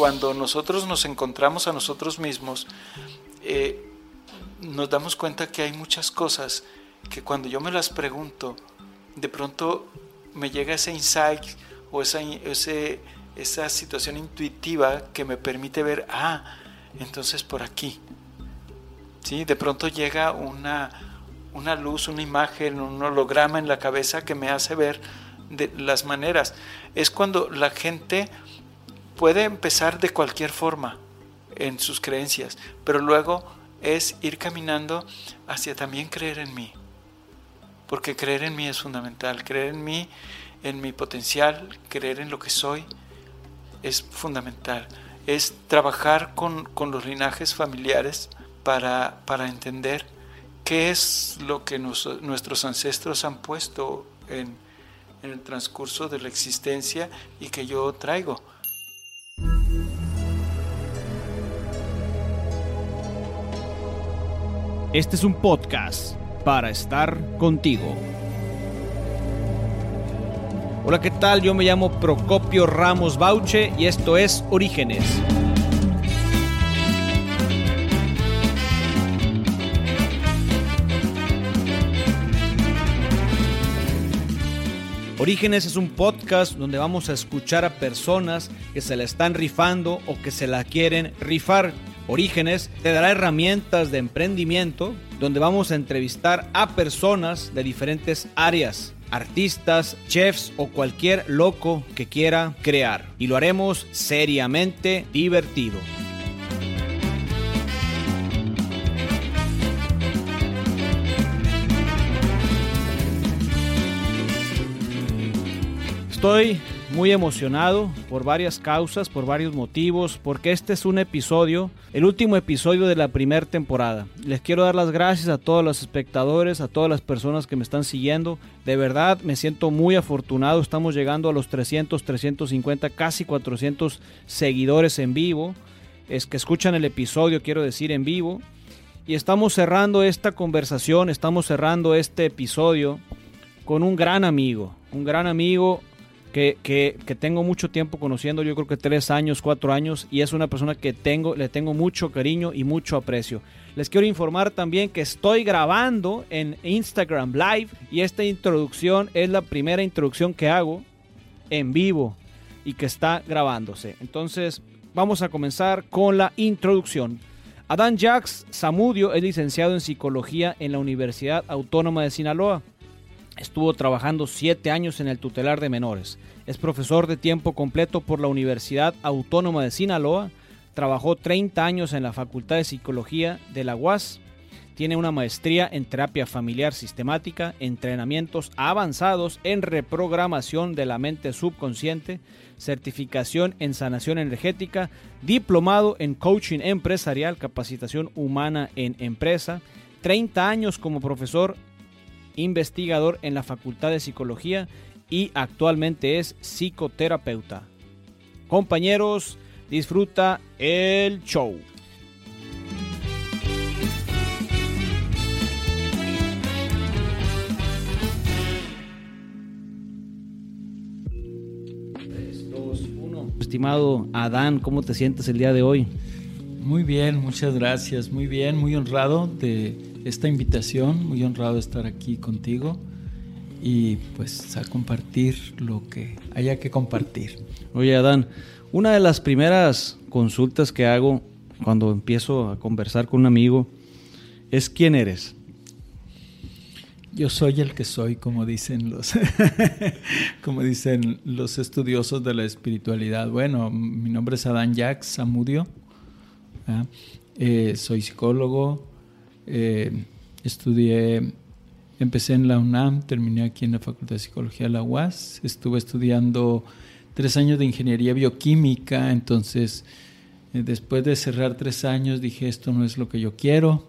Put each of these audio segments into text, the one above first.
cuando nosotros nos encontramos a nosotros mismos, eh, nos damos cuenta que hay muchas cosas que cuando yo me las pregunto, de pronto me llega ese insight o esa, ese, esa situación intuitiva que me permite ver, ah, entonces por aquí. ¿Sí? De pronto llega una, una luz, una imagen, un holograma en la cabeza que me hace ver de las maneras. Es cuando la gente puede empezar de cualquier forma en sus creencias, pero luego es ir caminando hacia también creer en mí. Porque creer en mí es fundamental, creer en mí, en mi potencial, creer en lo que soy, es fundamental. Es trabajar con, los linajes familiares para, para entender qué es lo que nuestros ancestros han puesto en, en el transcurso de la existencia y que yo traigo. Este es un podcast para estar contigo. Hola, ¿qué tal? Yo me llamo Procopio Ramos Bauche y esto es Orígenes. Orígenes es un podcast donde vamos a escuchar a personas que se la están rifando o que se la quieren rifar. Orígenes te dará herramientas de emprendimiento donde vamos a entrevistar a personas de diferentes áreas artistas, chefs o cualquier loco que quiera crear. Y lo haremos seriamente divertido. Estoy muy emocionado por varias causas, por varios motivos, porque este es un episodio, el último episodio de la primera temporada. Les quiero dar las gracias a todos los espectadores, a todas las personas que me están siguiendo. De verdad me siento muy afortunado, estamos llegando a los 300, 350, casi 400 seguidores en vivo. Es que escuchan el episodio, quiero decir, en vivo. Y estamos cerrando esta conversación, estamos cerrando este episodio con un gran amigo, un gran amigo que, tengo mucho tiempo conociendo, yo creo que tres años, cuatro años, y es una persona que tengo, le tengo mucho cariño y mucho aprecio. Les quiero informar también que estoy grabando en Instagram Live y esta introducción es la primera introducción que hago en vivo y que está grabándose. Entonces, vamos a comenzar con la introducción. Adán Jacques Zamudio es licenciado en psicología en la Universidad Autónoma de Sinaloa. Estuvo trabajando siete años en el tutelar de menores. Es profesor de tiempo completo por la Universidad Autónoma de Sinaloa. Trabajó 30 años en la Facultad de Psicología de la UAS. Tiene una maestría en terapia familiar sistemática, entrenamientos avanzados en reprogramación de la mente subconsciente, certificación en sanación energética, diplomado en coaching empresarial, capacitación humana en empresa, 30 años como profesor investigador en la Facultad de Psicología y actualmente es psicoterapeuta. Compañeros, disfruta el show. Estimado Adán, ¿cómo te sientes el día de hoy? Muy bien, muchas gracias. Muy bien, muy honrado de esta invitación, muy honrado de estar aquí contigo y pues a compartir lo que haya que compartir. Oye, Adán, una de las primeras consultas que hago cuando empiezo a conversar con un amigo es quién eres. Yo soy el que soy, como dicen los, como dicen los estudiosos de la espiritualidad. Bueno, mi nombre es Adán Jacques Samudio. Eh, soy psicólogo, eh, estudié, empecé en la UNAM, terminé aquí en la Facultad de Psicología de la UAS, estuve estudiando tres años de ingeniería bioquímica, entonces eh, después de cerrar tres años dije esto no es lo que yo quiero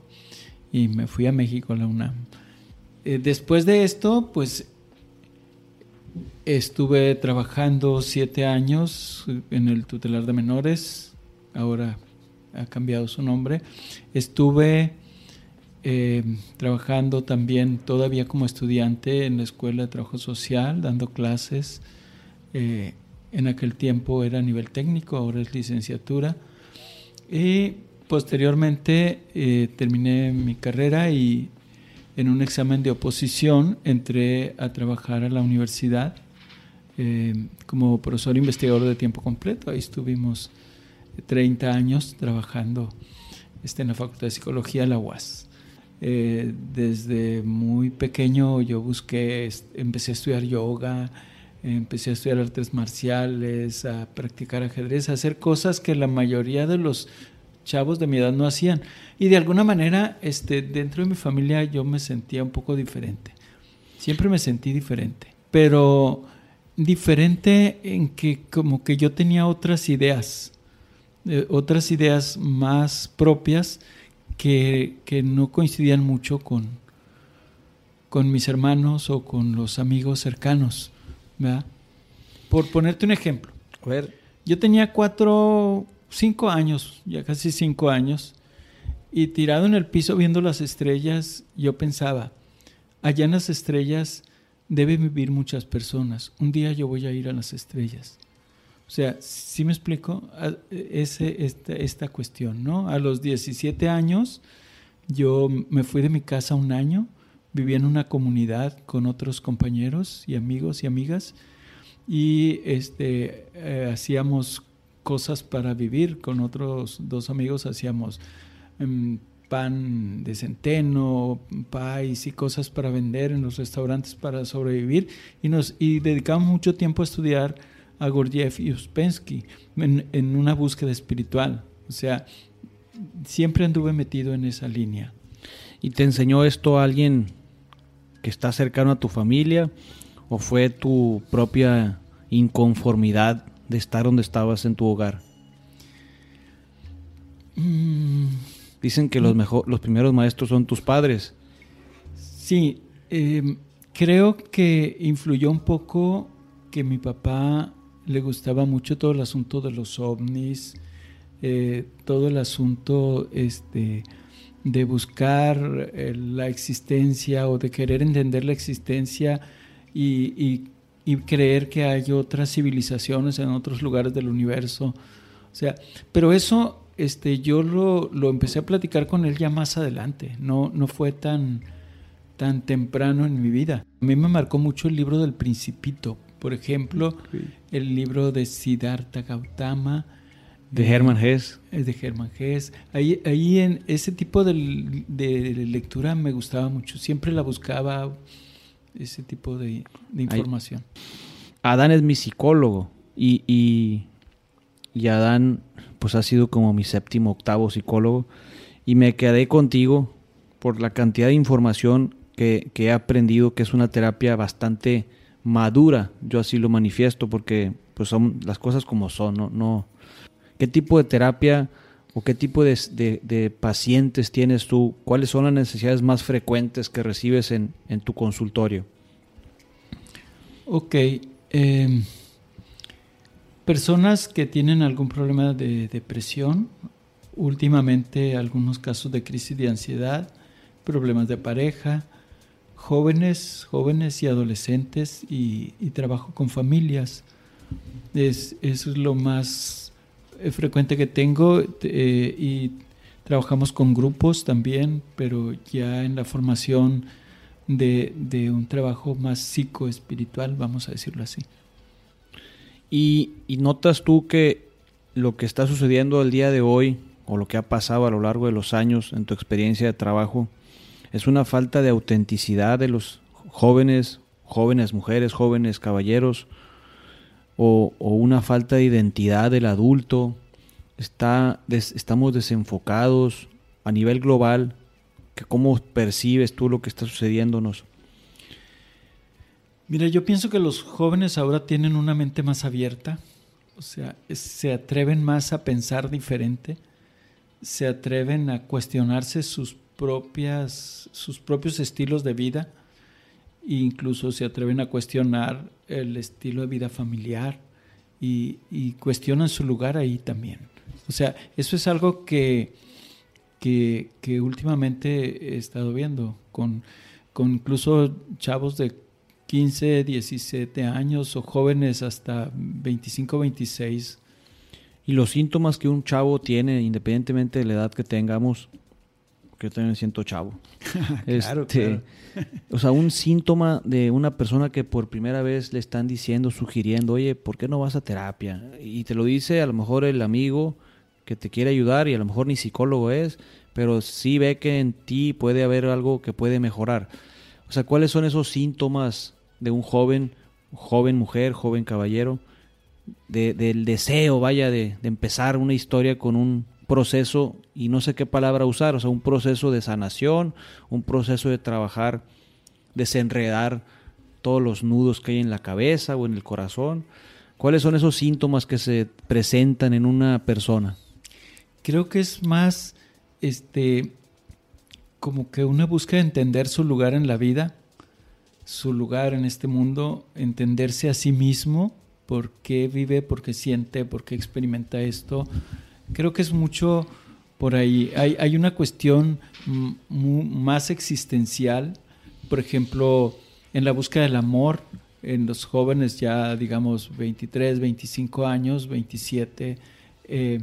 y me fui a México a la UNAM. Eh, después de esto, pues estuve trabajando siete años en el tutelar de menores, ahora ha cambiado su nombre. Estuve eh, trabajando también todavía como estudiante en la Escuela de Trabajo Social, dando clases. Eh, en aquel tiempo era a nivel técnico, ahora es licenciatura. Y posteriormente eh, terminé mi carrera y en un examen de oposición entré a trabajar a la universidad eh, como profesor investigador de tiempo completo. Ahí estuvimos 30 años trabajando este, en la Facultad de Psicología de la UAS. Eh, desde muy pequeño yo busqué, empecé a estudiar yoga, empecé a estudiar artes marciales, a practicar ajedrez, a hacer cosas que la mayoría de los chavos de mi edad no hacían. Y de alguna manera, este, dentro de mi familia yo me sentía un poco diferente. Siempre me sentí diferente. Pero diferente en que como que yo tenía otras ideas, eh, otras ideas más propias que, que, no coincidían mucho con, con mis hermanos o con los amigos cercanos. Por ponerte un ejemplo. A ver, yo tenía cuatro, cinco años, ya casi cinco años, y tirado en el piso viendo las estrellas, yo pensaba, allá en las estrellas deben vivir muchas personas. Un día yo voy a ir a las estrellas. O sea, si me explico, Ese, esta, esta cuestión, ¿no? A los 17 años yo me fui de mi casa un año, viví en una comunidad con otros compañeros y amigos y amigas y este, eh, hacíamos cosas para vivir con otros dos amigos, hacíamos em, pan de centeno, pais y cosas para vender en los restaurantes para sobrevivir y nos y dedicamos mucho tiempo a estudiar a Gurdjieff y Uspensky en, en una búsqueda espiritual. O sea, siempre anduve metido en esa línea. ¿Y te enseñó esto a alguien que está cercano a tu familia o fue tu propia inconformidad de estar donde estabas en tu hogar? Mm. Dicen que los, mejor, los primeros maestros son tus padres. Sí, em, creo que influyó un poco que mi papá le gustaba mucho todo el asunto de los ovnis, eh, todo el asunto este, de buscar eh, la existencia o de querer entender la existencia y, y, creer que hay otras civilizaciones en otros lugares del universo. O sea, pero eso este, yo lo, lo, empecé a platicar con él ya más adelante, no, no fue tan, tan temprano en mi vida. A mí me marcó mucho el libro del Principito, por ejemplo, el libro de Siddhartha Gautama. De Hermann Hesse. Es de Hermann Hesse. Ahí, ahí en ese tipo de, de, lectura me gustaba mucho. Siempre la buscaba ese tipo de, información. Adán es mi psicólogo y, y, y, Adán pues ha sido como mi séptimo, octavo psicólogo y me quedé contigo por la cantidad de información que, que he aprendido, que es una terapia bastante madura, yo así lo manifiesto porque pues son las cosas como son, no, no. ¿Qué tipo de terapia o qué tipo de, pacientes tienes tú? ¿Cuáles son las necesidades más frecuentes que recibes en, en tu consultorio? Ok. Em, personas que tienen algún problema de depresión, últimamente algunos casos de crisis de ansiedad, problemas de pareja, jóvenes, jóvenes y adolescentes y, trabajo con familias. Es, eso es lo más eh, frecuente que tengo eh, y trabajamos con grupos también, pero ya en la formación de, de un trabajo más psicoespiritual, vamos a decirlo así. Y, y, notas tú que lo que está sucediendo el día de hoy, o lo que ha pasado a lo largo de los años en tu experiencia de trabajo, es una falta de autenticidad de los jóvenes, jóvenes mujeres, jóvenes caballeros, o, una falta de identidad del adulto. Está, estamos desenfocados a nivel global. Que ¿Cómo percibes tú lo que está sucediéndonos? Mira, yo pienso que los jóvenes ahora tienen una mente más abierta, o sea, se atreven más a pensar diferente, se atreven a cuestionarse sus propias, sus propios estilos de vida, e incluso se atreven a cuestionar el estilo de vida familiar y, cuestionan su lugar ahí también. O sea, eso es algo que, que, últimamente he estado viendo con, con incluso chavos de 15, 17 años o jóvenes hasta 25, 26. Y los síntomas que un chavo tiene, independientemente de la edad que tengamos, que yo también me siento chavo. claro, Este, O sea, un síntoma de una persona que por primera vez le están diciendo, sugiriendo, oye, ¿por qué no vas a terapia? Y te lo dice a lo mejor el amigo que te quiere ayudar y a lo mejor ni psicólogo es, pero sí ve que en ti puede haber algo que puede mejorar. O sea, ¿cuáles son esos síntomas de un joven, joven mujer, joven caballero, de- del deseo, vaya, de, de empezar una historia con un proceso, y no sé qué palabra usar, o sea, un proceso de sanación, un proceso de trabajar, desenredar todos los nudos que hay en la cabeza o en el corazón. ¿Cuáles son esos síntomas que se presentan en una persona? Creo que es más este como que una búsqueda de entender su lugar en la vida, su lugar en este mundo, entenderse a sí mismo, por qué vive, por qué siente, por qué experimenta esto. Creo que es mucho por ahí. Hay, hay una cuestión más existencial, por ejemplo, en la búsqueda del amor, en los jóvenes ya, digamos, 23, 25 años, 27, eh,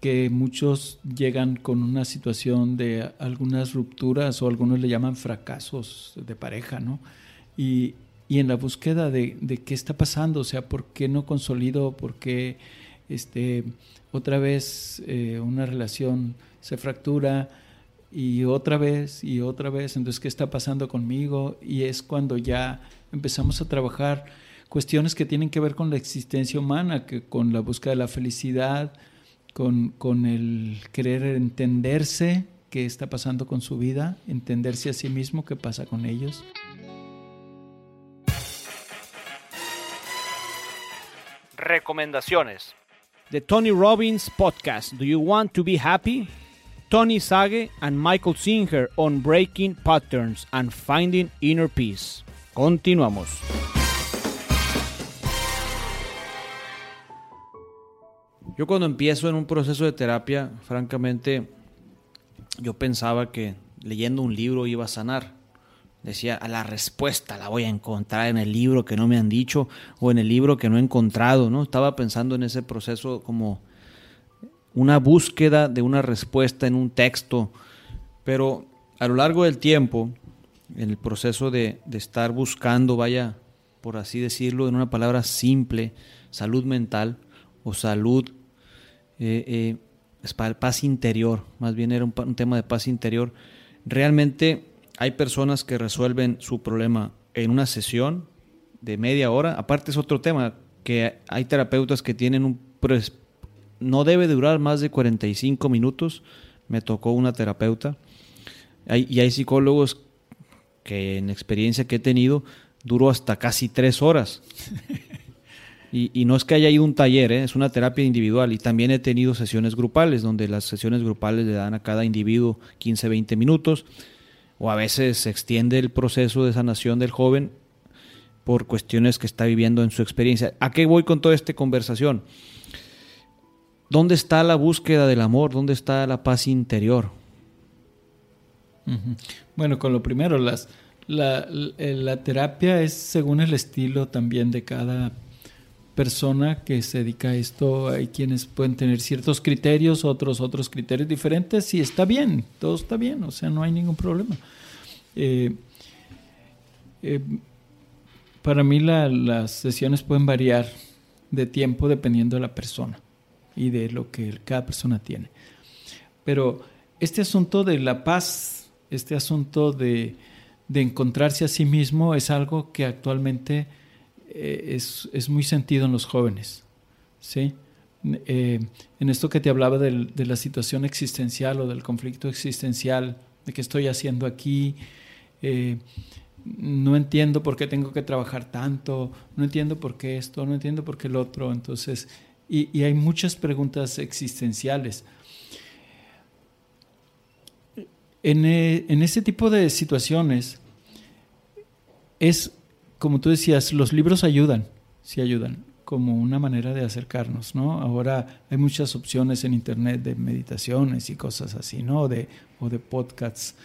que muchos llegan con una situación de algunas rupturas o algunos le llaman fracasos de pareja, ¿no? Y, y en la búsqueda de, de qué está pasando, o sea, por qué no consolido, por qué este, otra vez eh, una relación se fractura y otra vez y otra vez, entonces, ¿qué está pasando conmigo? Y es cuando ya empezamos a trabajar cuestiones que tienen que ver con la existencia humana, que con la búsqueda de la felicidad, con, con el querer entenderse qué está pasando con su vida, entenderse a sí mismo qué pasa con ellos. Recomendaciones. The Tony Robbins Podcast. Do you want to be happy? Tony Sage and Michael Singer on breaking patterns and finding inner peace. Continuamos. Yo cuando empiezo en un proceso de terapia, francamente, yo pensaba que leyendo un libro iba a sanar. Decía, a la respuesta la voy a encontrar en el libro que no me han dicho o en el libro que no he encontrado, ¿no? Estaba pensando en ese proceso como una búsqueda de una respuesta en un texto, pero a lo largo del tiempo, en el proceso de, estar buscando, vaya, por así decirlo, en una palabra simple, salud mental o salud, eh, eh, paz interior, más bien era un tema de paz interior, realmente hay personas que resuelven su problema en una sesión de media hora. Aparte es otro tema, que hay terapeutas que tienen un... No debe durar más de 45 minutos. Me tocó una terapeuta. Y hay psicólogos que en experiencia que he tenido duró hasta casi tres horas. Y, no es que haya ido un taller, ¿eh? es una terapia individual. Y también he tenido sesiones grupales, donde las sesiones grupales le dan a cada individuo 15, 20 minutos o a veces se extiende el proceso de sanación del joven por cuestiones que está viviendo en su experiencia. ¿A qué voy con toda esta conversación? ¿Dónde está la búsqueda del amor? ¿Dónde está la paz interior? Bueno, con lo primero, las, la, la- la terapia es según el estilo también de cada persona que se dedica a esto. Hay quienes pueden tener ciertos criterios, otros otros criterios diferentes y está bien, todo está bien, o sea, no hay ningún problema. Eh, eh, para mí la- las sesiones pueden variar de tiempo dependiendo de la persona y de lo que cada persona tiene. Pero este asunto de la paz, este asunto de, de encontrarse a sí mismo es algo que actualmente es, es muy sentido en los jóvenes. ¿sí? Eh, en esto que te hablaba de la situación existencial o del conflicto existencial, de qué estoy haciendo aquí, eh, no entiendo por qué tengo que trabajar tanto, no entiendo por qué esto, no entiendo por qué el otro. Entonces, y, y hay muchas preguntas existenciales. En, eh, en ese tipo de situaciones es, como tú decías, los libros ayudan, sí ayudan, como una manera de acercarnos, ¿no? Ahora hay muchas opciones en internet de meditaciones y cosas así, ¿no? De, o de podcasts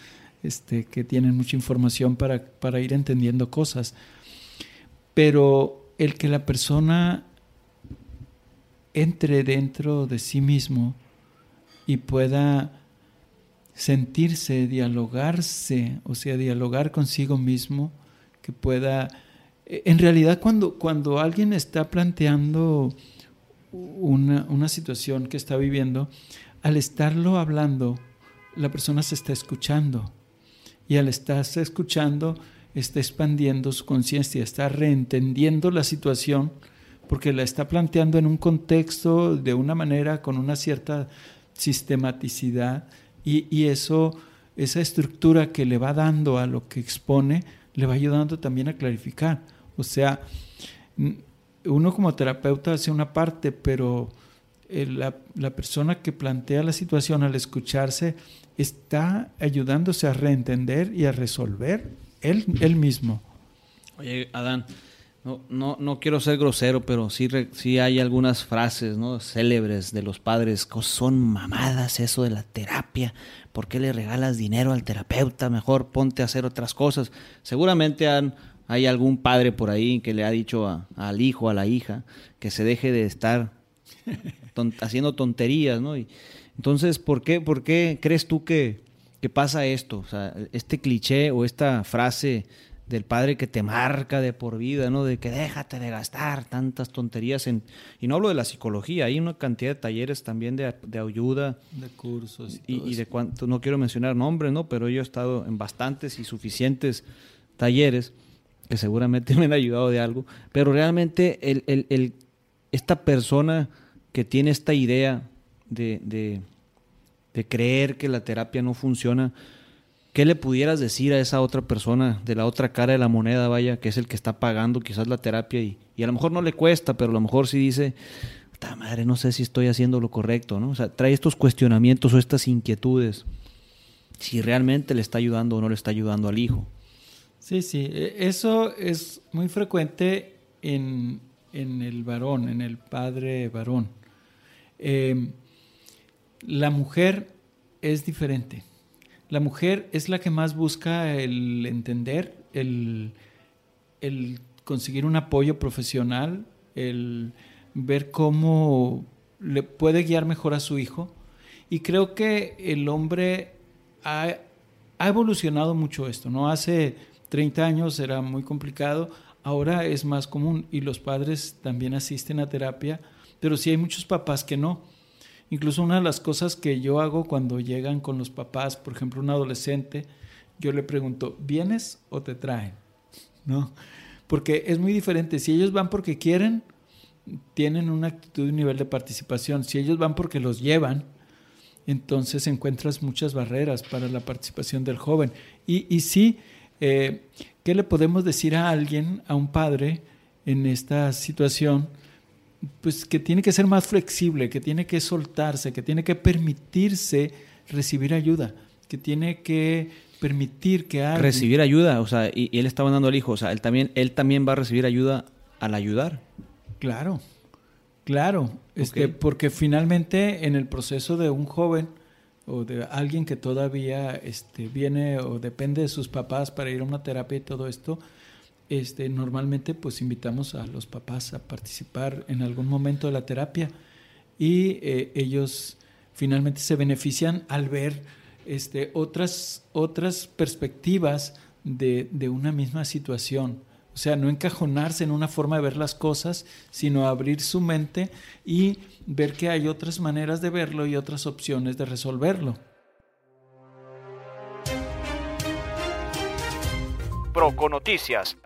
este, que tienen mucha información para, para ir entendiendo cosas. pero el que la persona entre dentro de sí mismo y pueda sentirse, dialogarse, o sea, dialogar consigo mismo, que pueda... En realidad cuando, cuando alguien está planteando una, una situación que está viviendo, al estarlo hablando, la persona se está escuchando. Y al estarse escuchando, está expandiendo su conciencia, está reentendiendo la situación porque la está planteando en un contexto de una manera con una cierta sistematicidad y, eso, esa estructura que le va dando a lo que expone, le va ayudando también a clarificar. O sea, uno como terapeuta hace una parte, pero eh, la, la, persona que plantea la situación al escucharse está ayudándose a reentender y a resolver él, él mismo. Oye, Adán, no, no, no quiero ser grosero, pero sí, sí hay algunas frases ¿no? célebres de los padres. Son mamadas eso de la terapia. ¿Por qué le regalas dinero al terapeuta? Mejor ponte a hacer otras cosas. Seguramente han, hay algún padre por ahí que le ha dicho al hijo, a la hija, que se deje de estar haciendo tonterías. ¿no? Y, entonces, ¿por qué, ¿por qué crees tú que, que pasa esto? O sea, este cliché o esta frase del padre que te marca de por vida, ¿no? De que déjate de gastar tantas tonterías en... Y no hablo de la psicología, hay una cantidad de talleres también de, ayuda. De cursos. Y, de cuánto, no quiero mencionar nombres, ¿no? Pero yo he estado en bastantes y suficientes talleres que seguramente me han ayudado de algo. Pero realmente el, esta persona que tiene esta idea de, de, creer que la terapia no funciona, ¿Qué le pudieras decir a esa otra persona de la otra cara de la moneda, vaya, que es el que está pagando quizás la terapia y, y a lo mejor no le cuesta, pero a lo mejor sí dice, madre, no sé si estoy haciendo lo correcto, ¿no? O sea, trae estos cuestionamientos o estas inquietudes, si realmente le está ayudando o no le está ayudando al hijo. Sí, sí, e, eso es muy frecuente en, en el varón, en el padre varón. Em, la mujer es diferente la mujer es la que más busca el entender, el, conseguir un apoyo profesional, el ver cómo le puede guiar mejor a su hijo. Y creo que el hombre ha, ha, evolucionado mucho esto, ¿no? Hace 30 años era muy complicado, ahora es más común y los padres también asisten a terapia, pero sí hay muchos papás que no. Incluso una de las cosas que yo hago cuando llegan con los papás, por ejemplo, un adolescente, yo le pregunto, ¿vienes o te traen? ¿No? Porque es muy diferente. Si ellos van porque quieren, tienen una actitud y un nivel de participación. Si ellos van porque los llevan, entonces encuentras muchas barreras para la participación del joven. Y, y sí, eh, ¿qué le podemos decir a alguien, a un padre, en esta situación? pues que tiene que ser más flexible, que tiene que soltarse, que tiene que permitirse recibir ayuda, que tiene que permitir que alguien... recibir ayuda, o sea, y, él estaba dando al hijo, o sea, él también él también va a recibir ayuda al ayudar. Claro. Claro, este, porque finalmente en el proceso de un joven o de alguien que todavía este, viene o depende de sus papás para ir a una terapia y todo esto, este, normalmente pues invitamos a los papás a participar en algún momento de la terapia y eh, ellos finalmente se benefician al ver este, otras, otras perspectivas de, de, una misma situación. O sea, no encajonarse en una forma de ver las cosas, sino abrir su mente y ver que hay otras maneras de verlo y otras opciones de resolverlo. Proco Noticias.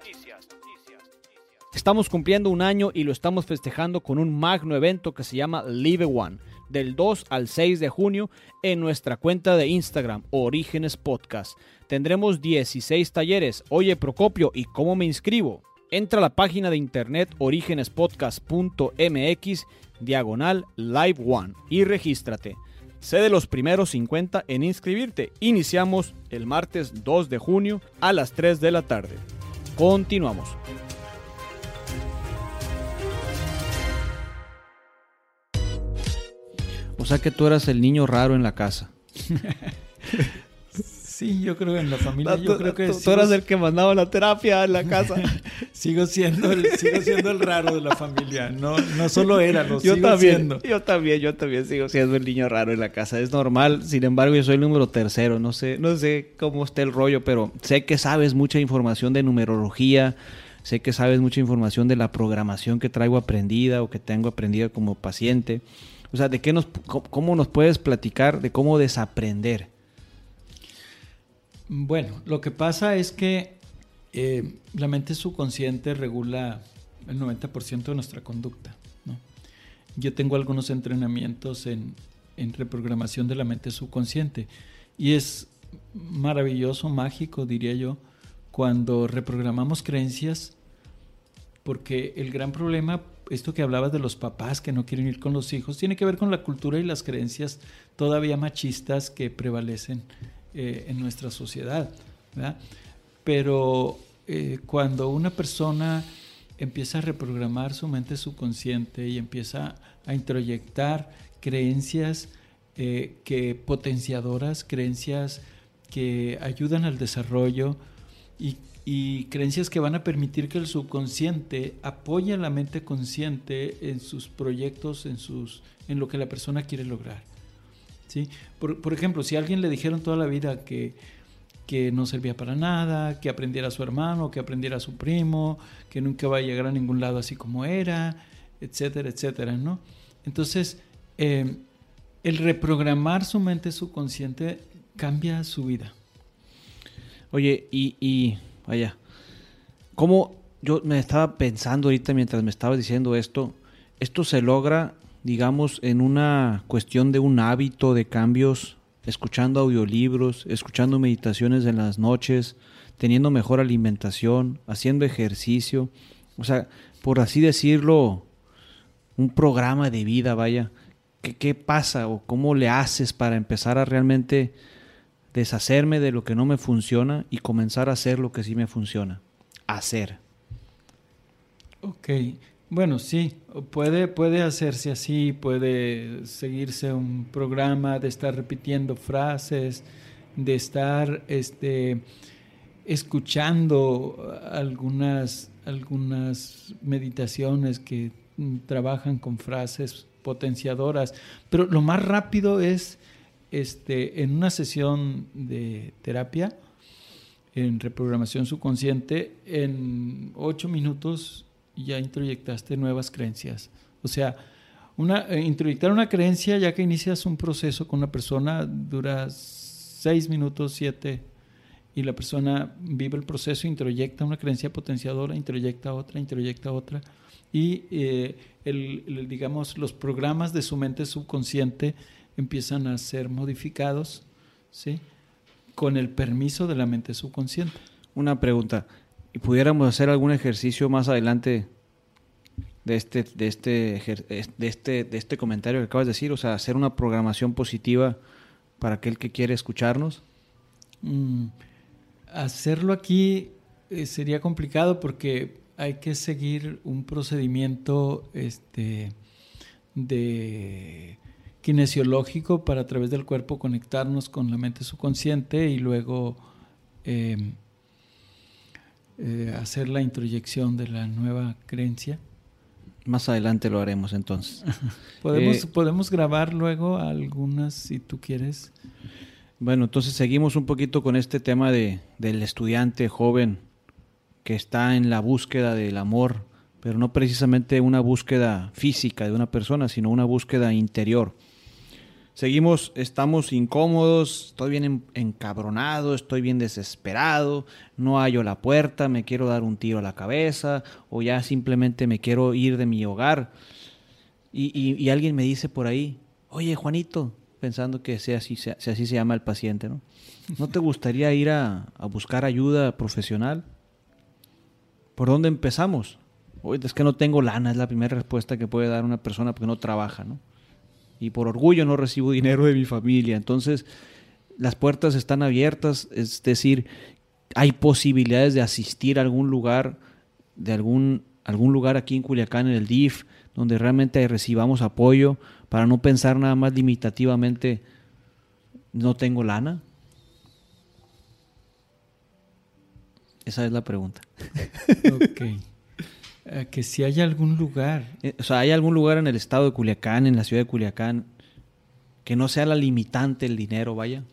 Estamos cumpliendo un año y lo estamos festejando con un magno evento que se llama Live One, del 2 al 6 de junio en nuestra cuenta de Instagram, Orígenes Podcast. Tendremos 16 talleres. Oye, Procopio, ¿y cómo me inscribo? Entra a la página de internet orígenespodcast.mx diagonal Live One y regístrate. Sé de los primeros 50 en inscribirte. Iniciamos el martes 2 de junio a las 3 de la tarde. Continuamos. O sea que tú eras el niño raro en la casa. Sí, yo creo en la familia. Yo creo que tú, eras el que mandaba la terapia en la casa. sigo siendo el, sigo siendo el raro de la familia. No, no solo era, lo yo sigo también, siendo. Yo también, yo también sigo siendo el niño raro en la casa. Es normal. Sin embargo, yo soy el número tercero. No sé, no sé cómo está el rollo, pero sé que sabes mucha información de numerología. Sé que sabes mucha información de la programación que traigo aprendida o que tengo aprendida como paciente. O sea, ¿de qué nos, cómo nos puedes platicar de cómo desaprender? Bueno, lo que pasa es que eh, la mente subconsciente regula el 90% de nuestra conducta. Yo tengo algunos entrenamientos en, en, reprogramación de la mente subconsciente y es maravilloso, mágico, diría yo, cuando reprogramamos creencias, porque el gran problema, esto que hablabas de los papás que no quieren ir con los hijos, tiene que ver con la cultura y las creencias todavía machistas que prevalecen eh, en nuestra sociedad. Pero eh, cuando una persona empieza a reprogramar su mente subconsciente y empieza a introyectar creencias eh, que potenciadoras, creencias que ayudan al desarrollo y, creencias que van a permitir que el subconsciente apoye a la mente consciente en sus proyectos, en, sus, en lo que la persona quiere lograr. ¿sí? Por, por, ejemplo, si a alguien le dijeron toda la vida que, que no servía para nada, que aprendiera a su hermano, que aprendiera a su primo, que nunca va a llegar a ningún lado así como era, etcétera, etcétera, ¿no? Entonces, eh, el reprogramar su mente subconsciente cambia su vida. Oye, y, y vaya, ¿cómo yo me estaba pensando ahorita mientras me estaba diciendo esto? Esto se logra digamos, en una cuestión de un hábito de cambios, escuchando audiolibros, escuchando meditaciones en las noches, teniendo mejor alimentación, haciendo ejercicio, o sea, por así decirlo, un programa de vida, vaya. ¿Qué, qué pasa o cómo le haces para empezar a realmente deshacerme de lo que no me funciona y comenzar a hacer lo que sí me funciona? Hacer. Ok, bueno, sí, puede, puede hacerse así, puede seguirse un programa de estar repitiendo frases, de estar este, escuchando algunas, algunas meditaciones que trabajan con frases potenciadoras, pero lo más rápido es este, en una sesión de terapia, en reprogramación subconsciente, en ocho minutos ya introyectaste nuevas creencias. O sea, una, eh, introyectar una creencia ya que inicias un proceso con una persona dura seis minutos, siete, y la persona vive el proceso, introyecta una creencia potenciadora, introyecta otra, introyecta otra, y eh, el, digamos, los programas de su mente subconsciente empiezan a ser modificados, ¿sí? Con el permiso de la mente subconsciente. Una pregunta, y pudiéramos hacer algún ejercicio más adelante de este, de este, de este, de este comentario que acabas de decir, o sea, hacer una programación positiva para aquel que quiere escucharnos? Mm, hacerlo aquí eh, sería complicado porque hay que seguir un procedimiento este, de kinesiológico para a través del cuerpo conectarnos con la mente subconsciente y luego em, eh, hacer la introyección de la nueva creencia. Más adelante lo haremos entonces. podemos, eh, podemos grabar luego algunas si tú quieres. Bueno, entonces seguimos un poquito con este tema de, del estudiante joven que está en la búsqueda del amor, pero no precisamente una búsqueda física de una persona, sino una búsqueda interior. Seguimos, estamos incómodos, estoy bien encabronado, estoy bien desesperado, no hallo la puerta, me quiero dar un tiro a la cabeza o ya simplemente me quiero ir de mi hogar. Y, alguien me dice por ahí, oye Juanito, pensando que sea así, sea, así se llama el paciente, ¿no? ¿No te gustaría ir a, a buscar ayuda profesional? ¿Por dónde empezamos? Oye, es que no tengo lana, es la primera respuesta que puede dar una persona porque no trabaja, ¿no? Y por orgullo no recibo dinero de mi familia. Entonces, las puertas están abiertas, es decir, hay posibilidades de asistir a algún lugar, de algún, algún lugar aquí en Culiacán, en el DIF, donde realmente recibamos apoyo para no pensar nada más limitativamente, no tengo lana. Esa es la pregunta. Eh, que si hay algún lugar. Eh, O sea, ¿hay algún lugar en el estado de Culiacán, en la ciudad de Culiacán, que no sea la limitante el dinero, vaya?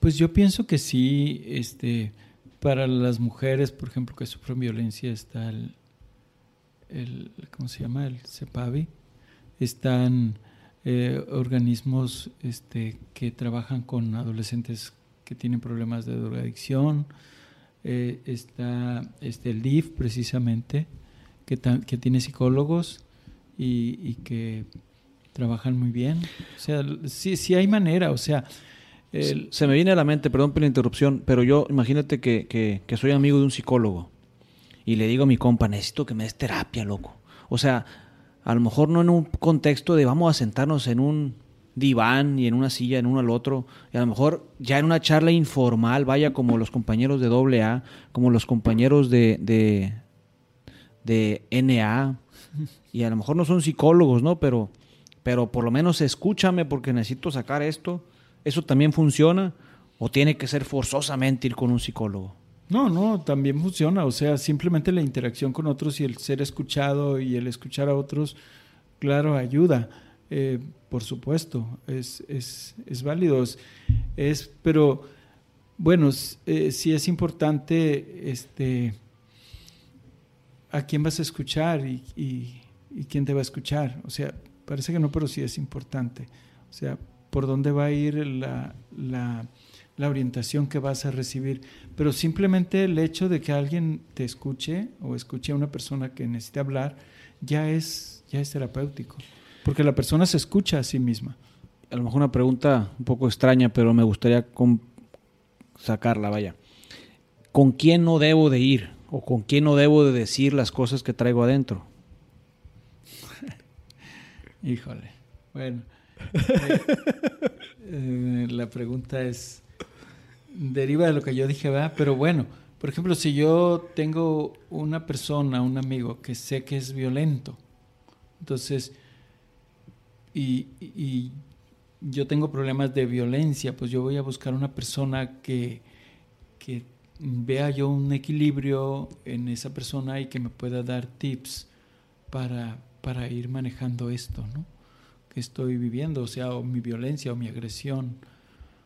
Pues yo pienso que sí, este, para las mujeres, por ejemplo, que sufren violencia, está el, el ¿cómo se llama? El CEPAVI. Están eh, organismos este, que trabajan con adolescentes que tienen problemas de drogadicción. Eh, está este, el DIF, precisamente, que, tiene psicólogos y, y que trabajan muy bien. O sea, sí, sí hay manera, o sea... el- Se me viene a la mente, perdón por la interrupción, pero yo imagínate que, que- que soy amigo de un psicólogo y le digo a mi compa, necesito que me des terapia, loco. O sea, a lo mejor no en un contexto de vamos a sentarnos en un diván y en una silla, en uno al otro, y a lo mejor ya en una charla informal, vaya como los compañeros de AA, como los compañeros de, de, de NA, y a lo mejor no son psicólogos, ¿no? Pero, pero por lo menos escúchame porque necesito sacar esto. ¿Eso también funciona? ¿O tiene que ser forzosamente ir con un psicólogo? No, no, también funciona. O sea, simplemente la interacción con otros y el ser escuchado y el escuchar a otros, claro, ayuda. Eh, por supuesto, es, es, es válido. Es, pero bueno, eh, sí es importante este, a quién vas a escuchar y, y- quién te va a escuchar. O sea, parece que no, pero sí es importante. O sea, por dónde va a ir la, orientación que vas a recibir. Pero simplemente el hecho de que alguien te escuche o escuche a una persona que necesite hablar ya es, ya es terapéutico. Porque la persona se escucha a sí misma. A lo mejor una pregunta un poco extraña, pero me gustaría sacarla, vaya. ¿Con quién no debo de ir? ¿O con quién no debo de decir las cosas que traigo adentro? Híjole. Bueno. Eh, la pregunta es. Deriva de lo que yo dije, ¿verdad? Pero bueno, por ejemplo, si yo tengo una persona, un amigo que sé que es violento, entonces. Y, y yo tengo problemas de violencia, pues yo voy a buscar una persona que, que vea yo un equilibrio en esa persona y que me pueda dar tips para, para ir manejando esto, ¿no? Que estoy viviendo, o sea, mi violencia o mi agresión.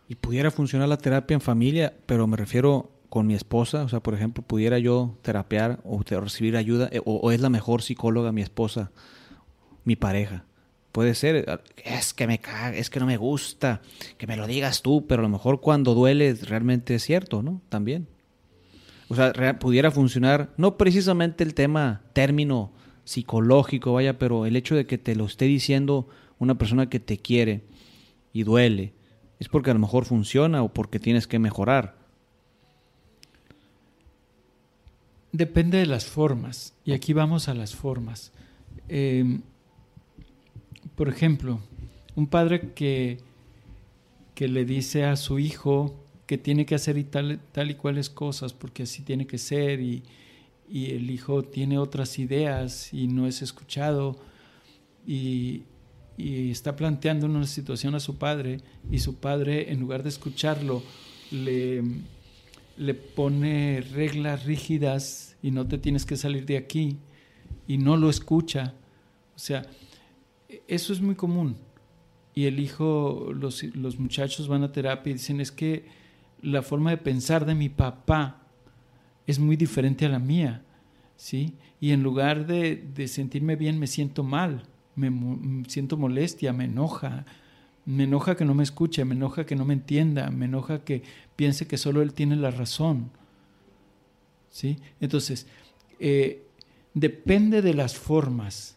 Y pudiera funcionar la terapia en familia, pero me refiero con mi esposa. O sea, por ejemplo, pudiera yo terapear o recibir ayuda, eh, o, o es la mejor psicóloga mi esposa, mi pareja. Puede ser, es que me caga, es que no me gusta, que me lo digas tú, pero a lo mejor cuando duele realmente es cierto, ¿no? También. O sea, pudiera funcionar, no precisamente el tema, término psicológico, vaya, pero el hecho de que te lo esté diciendo una persona que te quiere y duele, es porque a lo mejor funciona o porque tienes que mejorar. Depende de las formas. Y aquí vamos a las formas. Eh, por ejemplo, un padre que, que le dice a su hijo que tiene que hacer y tal, tal y cuales cosas, porque así tiene que ser, y, y el hijo tiene otras ideas y no es escuchado, y, y está planteando una situación a su padre, y su padre, en lugar de escucharlo, le, le pone reglas rígidas y no te tienes que salir de aquí, y no lo escucha. O sea, eso es muy común. Y el hijo, los, los muchachos van a terapia y dicen, es que la forma de pensar de mi papá es muy diferente a la mía, ¿sí? Y en lugar de, de sentirme bien, me siento mal, me, siento molestia, me enoja, me enoja que no me escuche, me enoja que no me entienda, me enoja que piense que solo él tiene la razón, ¿sí? Entonces, eh, depende de las formas,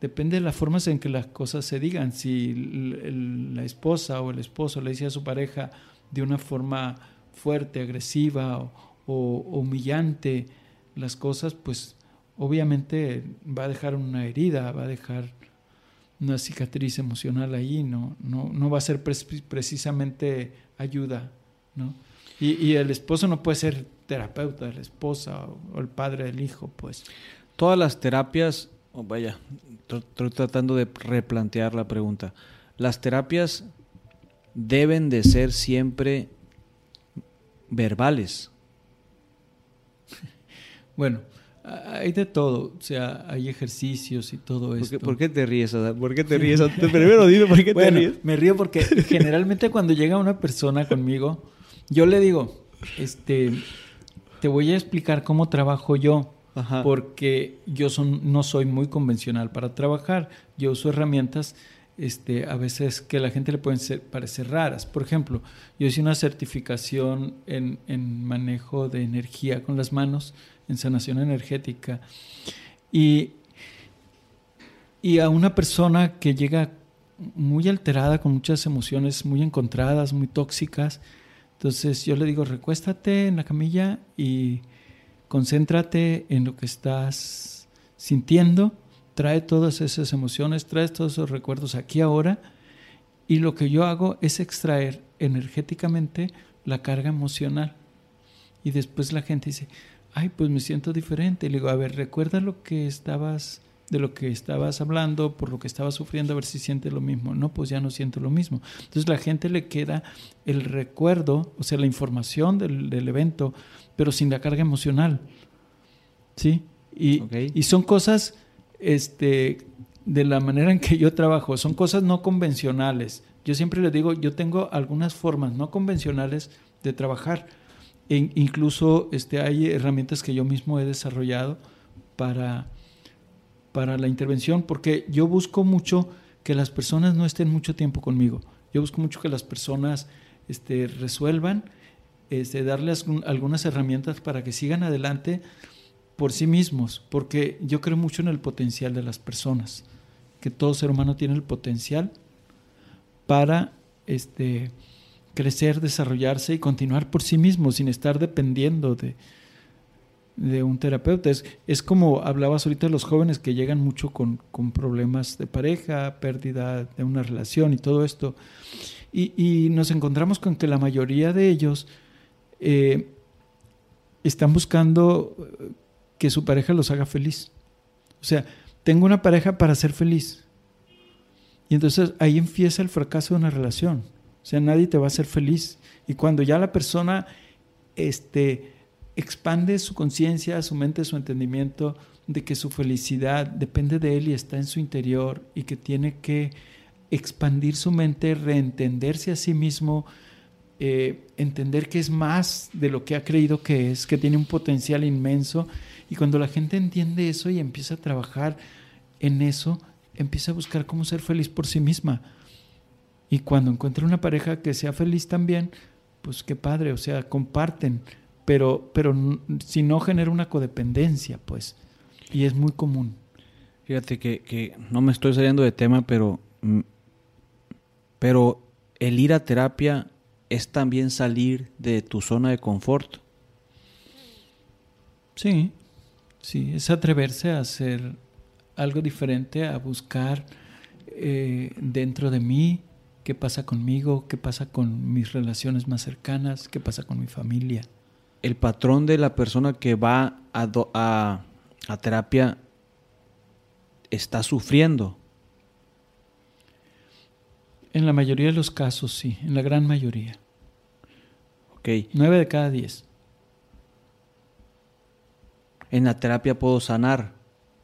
depende de las formas en que las cosas se digan. Si la esposa o el esposo le dice a su pareja de una forma fuerte, agresiva o, o humillante las cosas, pues obviamente va a dejar una herida, va a dejar una cicatriz emocional ahí, no, no, no va a ser precisamente ayuda, ¿no? Y, y el esposo no puede ser terapeuta de la esposa o, el padre del hijo, pues. Todas las terapias, oh, vaya, estoy tratando de replantear la pregunta. Las terapias deben de ser siempre verbales. Bueno, hay de todo, o sea, hay ejercicios y todo esto. ¿Por qué, te ríes, Adán? ¿Por qué te ríes? Primero dime por qué te ríes. Me río porque generalmente cuando llega una persona conmigo, yo le digo, este, te voy a explicar cómo trabajo yo. Porque yo son, no soy muy convencional para trabajar. Yo uso herramientas este, a veces que la gente le pueden parecer raras. Por ejemplo, yo hice una certificación en, en manejo de energía con las manos en sanación energética. Y, y a una persona que llega muy alterada, con muchas emociones muy encontradas, muy tóxicas, entonces yo le digo, recuéstate en la camilla y concéntrate en lo que estás sintiendo, trae todas esas emociones, trae todos esos recuerdos aquí ahora, y lo que yo hago es extraer energéticamente la carga emocional. Y después la gente dice, ay, pues me siento diferente. le digo, a ver, recuerda lo que estabas, de lo que estabas hablando, por lo que estabas sufriendo, a ver si sientes lo mismo. No, pues ya no siento lo mismo. Entonces la gente le queda el recuerdo, o sea, la información del, evento, pero sin la carga emocional. ¿Sí? Y, y son cosas, este, de la manera en que yo trabajo, son cosas no convencionales. Yo siempre les digo, yo tengo algunas formas no convencionales de trabajar incluso este, hay herramientas que yo mismo he desarrollado para, para la intervención, porque yo busco mucho que las personas no estén mucho tiempo conmigo. Yo busco mucho que las personas este, resuelvan, este, darles algunas herramientas para que sigan adelante por sí mismos, porque yo creo mucho en el potencial de las personas, que todo ser humano tiene el potencial para este, crecer, desarrollarse y continuar por sí mismo sin estar dependiendo de, de un terapeuta. Es, como hablabas ahorita de los jóvenes que llegan mucho con, problemas de pareja, pérdida de una relación y todo esto. Y, nos encontramos con que la mayoría de ellos eh, están buscando que su pareja los haga feliz. O sea, tengo una pareja para ser feliz. Y entonces ahí empieza el fracaso de una relación. O sea, nadie te va a hacer feliz. Y cuando ya la persona este, expande su conciencia, su mente, su entendimiento de que su felicidad depende de él y está en su interior y que tiene que expandir su mente, reentenderse a sí mismo, eh, entender que es más de lo que ha creído que es, que tiene un potencial inmenso. Y cuando la gente entiende eso y empieza a trabajar en eso, empieza a buscar cómo ser feliz por sí misma. Y cuando encuentra una pareja que sea feliz también, pues qué padre, o sea, comparten, pero, pero si no genera una codependencia, pues, y es muy común. Fíjate que, que no me estoy saliendo de tema, pero, mm, pero el ir a terapia es también salir de tu zona de confort. Sí, sí, es atreverse a hacer algo diferente, a buscar eh, dentro de mí qué pasa conmigo, qué pasa con mis relaciones más cercanas, qué pasa con mi familia. El patrón de la persona que va a, a, terapia está sufriendo. En la mayoría de los casos, sí, en la gran mayoría. Ok. Nueve de cada diez. En la terapia puedo sanar,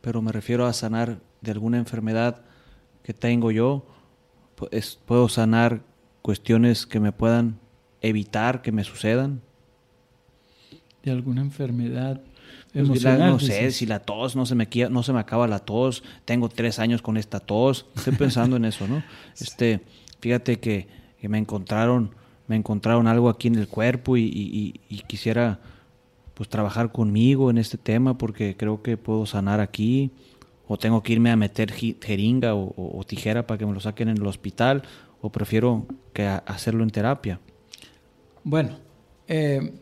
pero me refiero a sanar de alguna enfermedad que tengo yo puedo sanar cuestiones que me puedan evitar que me sucedan. De alguna enfermedad pues emocional. no sé, si la tos no se me no se me acaba la tos, tengo tres años con esta tos, estoy pensando en eso, ¿no? Este, fíjate que, me encontraron, me encontraron algo aquí en el cuerpo y, quisiera pues trabajar conmigo en este tema porque creo que puedo sanar aquí o tengo que irme a meter jeringa o, tijera para que me lo saquen en el hospital, o prefiero que hacerlo en terapia. Bueno, eh,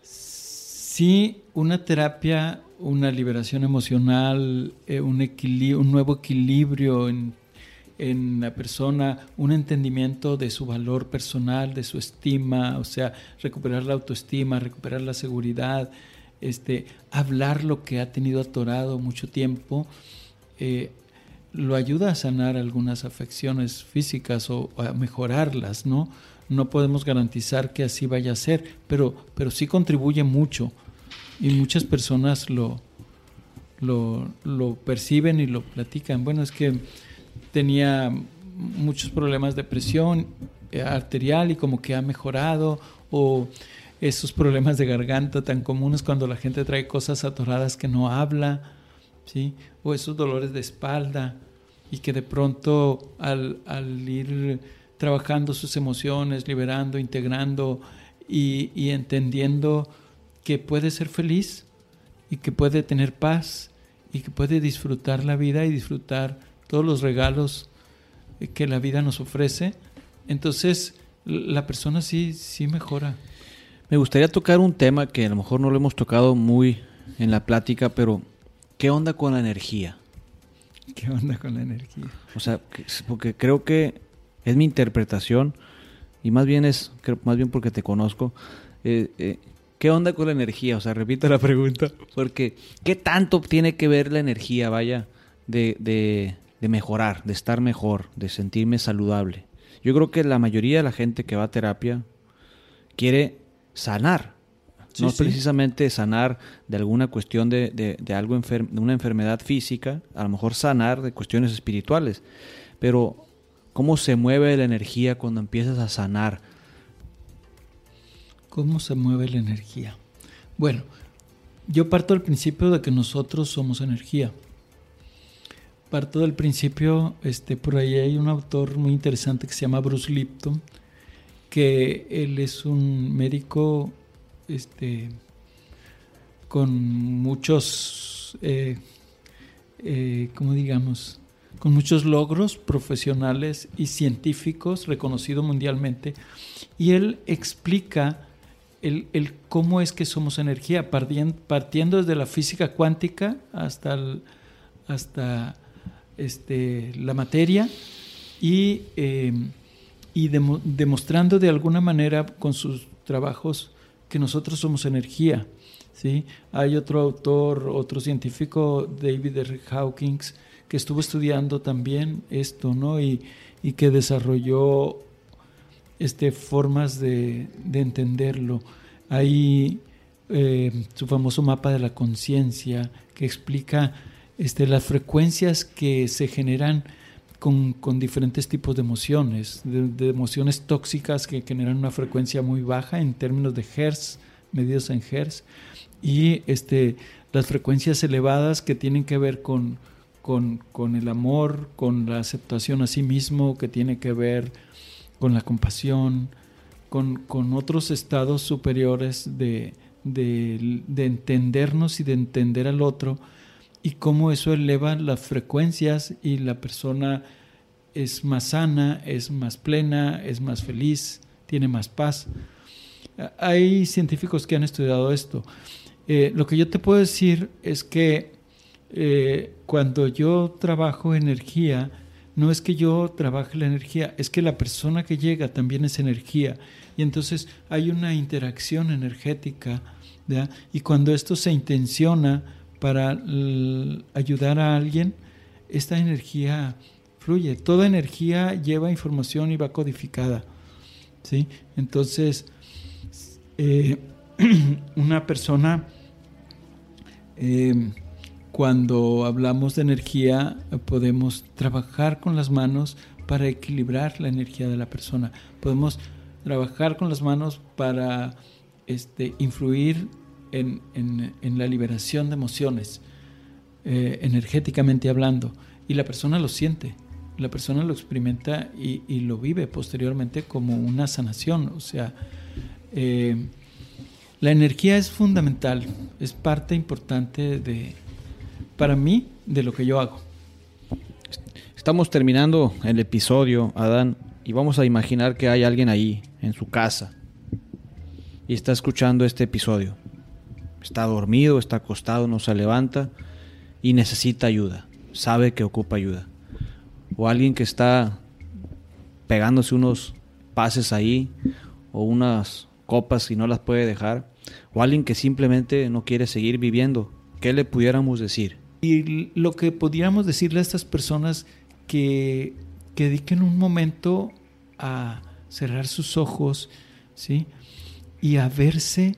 sí, una terapia, una liberación emocional, eh, un, un nuevo equilibrio en, en la persona, un entendimiento de su valor personal, de su estima, o sea, recuperar la autoestima, recuperar la seguridad, este, hablar lo que ha tenido atorado mucho tiempo, eh, lo ayuda a sanar algunas afecciones físicas o a mejorarlas, ¿no? No podemos garantizar que así vaya a ser, pero, pero sí contribuye mucho. Y muchas personas lo, lo, lo perciben y lo platican. Bueno, es que tenía muchos problemas de presión eh, arterial y como que ha mejorado o esos problemas de garganta tan comunes cuando la gente trae cosas atoradas que no habla, ¿sí? o esos dolores de espalda y que de pronto al, ir trabajando sus emociones, liberando, integrando y entendiendo que puede ser feliz y que puede tener paz y que puede disfrutar la vida y disfrutar todos los regalos que la vida nos ofrece, entonces la persona sí, sí mejora. Me gustaría tocar un tema que a lo mejor no lo hemos tocado muy en la plática, pero ¿qué onda con la energía? ¿Qué onda con la energía? O sea, porque creo que es mi interpretación y más bien es, más bien porque te conozco. Eh, eh, ¿Qué onda con la energía? O sea, repito la pregunta. Porque, ¿qué tanto tiene que ver la energía, vaya, de, de mejorar, de estar mejor, de sentirme saludable. Yo creo que la mayoría de la gente que va a terapia quiere sanar. no precisamente sanar de alguna cuestión de, algo de una enfermedad física, a lo mejor sanar de cuestiones espirituales. Pero, ¿cómo se mueve la energía cuando empiezas a sanar? ¿Cómo se mueve la energía? Bueno, yo parto del principio de que nosotros somos energía parto del principio, este, por ahí hay un autor muy interesante que se llama Bruce Lipton, que él es un médico este, con muchos, eh, eh, ¿cómo digamos? Con muchos logros profesionales y científicos, reconocido mundialmente, y él explica el, el, cómo es que somos energía, partiendo, desde la física cuántica hasta, hasta este, la materia y, em, y demostrando de alguna manera con sus trabajos que nosotros somos energía. ¿sí? Hay otro autor, otro científico, David R. Hawkins, que estuvo estudiando también esto, ¿no? Y, y que desarrolló este, formas de, de entenderlo. Hay em, su famoso mapa de la conciencia que explica este, las frecuencias que se generan con, diferentes tipos de emociones, de, emociones tóxicas que generan una frecuencia muy baja en términos de hertz, medidos en hertz, y este, las frecuencias elevadas que tienen que ver con, con, el amor, con la aceptación a sí mismo, que tiene que ver con la compasión, con, con otros estados superiores de, de, de entendernos y de entender al otro y cómo eso eleva las frecuencias y la persona es más sana, es más plena, es más feliz, tiene más paz. Hay científicos que han estudiado esto. Eh, lo que yo te puedo decir es que eh, cuando yo trabajo energía, no es que yo trabaje la energía, es que la persona que llega también es energía. Y entonces hay una interacción energética. Y cuando esto se intenciona, para ayudar a alguien, esta energía fluye. Toda energía lleva información y va codificada. ¿sí? Entonces, eh, una persona, eh, cuando hablamos de energía, podemos trabajar con las manos para equilibrar la energía de la persona. Podemos trabajar con las manos para este, influir en, la liberación de emociones, eh, energéticamente hablando, y la persona lo siente, la persona lo experimenta y, lo vive posteriormente como una sanación. O sea, eh, la energía es fundamental, es parte importante de, para mí, de lo que yo hago. Estamos terminando el episodio, Adán, y vamos a imaginar que hay alguien ahí, en su casa, y está escuchando este episodio está dormido, está acostado, no se levanta y necesita ayuda, sabe que ocupa ayuda. O alguien que está pegándose unos pases ahí o unas copas y no las puede dejar, o alguien que simplemente no quiere seguir viviendo, ¿qué le pudiéramos decir? Y lo que pudiéramos decirle a estas personas que, que dediquen un momento a cerrar sus ojos, ¿sí? Y a verse